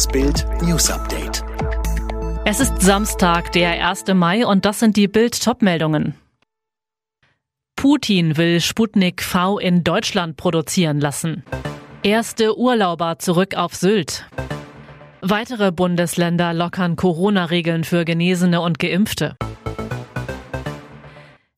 Das Bild News Update. Es ist Samstag, der 1. Mai und das sind die Bild Topmeldungen. Putin will Sputnik V in Deutschland produzieren lassen. Erste Urlauber zurück auf Sylt. Weitere Bundesländer lockern Corona-Regeln für Genesene und Geimpfte.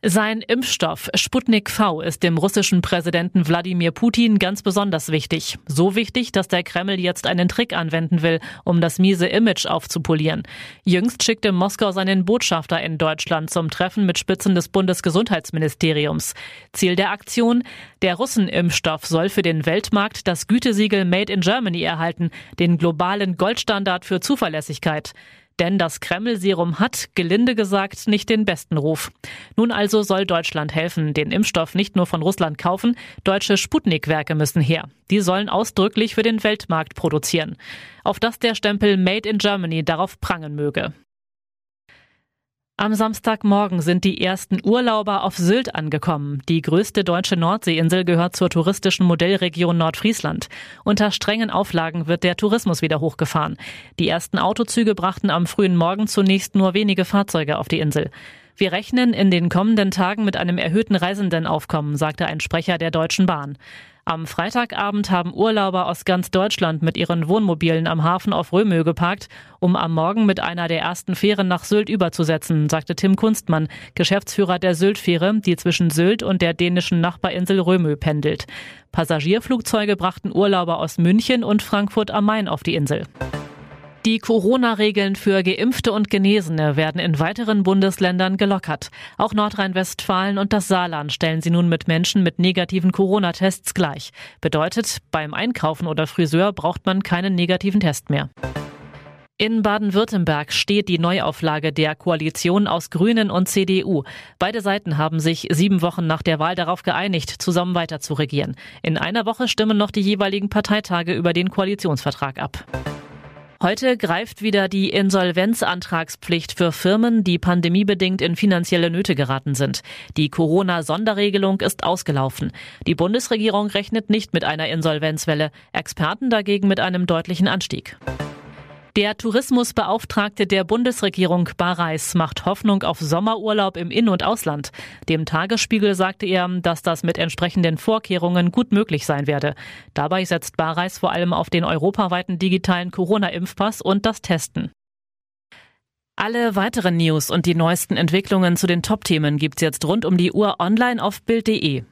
Sein Impfstoff Sputnik V ist dem russischen Präsidenten Wladimir Putin ganz besonders wichtig. So wichtig, dass der Kreml jetzt einen Trick anwenden will, um das miese Image aufzupolieren. Jüngst schickte Moskau seinen Botschafter in Deutschland zum Treffen mit Spitzen des Bundesgesundheitsministeriums. Ziel der Aktion? Der Russenimpfstoff soll für den Weltmarkt das Gütesiegel Made in Germany erhalten, den globalen Goldstandard für Zuverlässigkeit. Denn das Kreml-Serum hat, gelinde gesagt, nicht den besten Ruf. Nun also soll Deutschland helfen, den Impfstoff nicht nur von Russland kaufen, deutsche Sputnik-Werke müssen her. Die sollen ausdrücklich für den Weltmarkt produzieren. Auf dass der Stempel Made in Germany darauf prangen möge. Am Samstagmorgen sind die ersten Urlauber auf Sylt angekommen. Die größte deutsche Nordseeinsel gehört zur touristischen Modellregion Nordfriesland. Unter strengen Auflagen wird der Tourismus wieder hochgefahren. Die ersten Autozüge brachten am frühen Morgen zunächst nur wenige Fahrzeuge auf die Insel. Wir rechnen in den kommenden Tagen mit einem erhöhten Reisendenaufkommen, sagte ein Sprecher der Deutschen Bahn. Am Freitagabend haben Urlauber aus ganz Deutschland mit ihren Wohnmobilen am Hafen auf Römö geparkt, um am Morgen mit einer der ersten Fähren nach Sylt überzusetzen, sagte Tim Kunstmann, Geschäftsführer der Sylt-Fähre, die zwischen Sylt und der dänischen Nachbarinsel Römö pendelt. Passagierflugzeuge brachten Urlauber aus München und Frankfurt am Main auf die Insel. Die Corona-Regeln für Geimpfte und Genesene werden in weiteren Bundesländern gelockert. Auch Nordrhein-Westfalen und das Saarland stellen sie nun mit Menschen mit negativen Corona-Tests gleich. Bedeutet, beim Einkaufen oder Friseur braucht man keinen negativen Test mehr. In Baden-Württemberg steht die Neuauflage der Koalition aus Grünen und CDU. Beide Seiten haben sich sieben Wochen nach der Wahl darauf geeinigt, zusammen weiter zu regieren. In einer Woche stimmen noch die jeweiligen Parteitage über den Koalitionsvertrag ab. Heute greift wieder die Insolvenzantragspflicht für Firmen, die pandemiebedingt in finanzielle Nöte geraten sind. Die Corona-Sonderregelung ist ausgelaufen. Die Bundesregierung rechnet nicht mit einer Insolvenzwelle, Experten dagegen mit einem deutlichen Anstieg. Der Tourismusbeauftragte der Bundesregierung Bareis macht Hoffnung auf Sommerurlaub im In- und Ausland. Dem Tagesspiegel sagte er, dass das mit entsprechenden Vorkehrungen gut möglich sein werde. Dabei setzt Bareis vor allem auf den europaweiten digitalen Corona-Impfpass und das Testen. Alle weiteren News und die neuesten Entwicklungen zu den Top-Themen gibt's jetzt rund um die Uhr online auf Bild.de.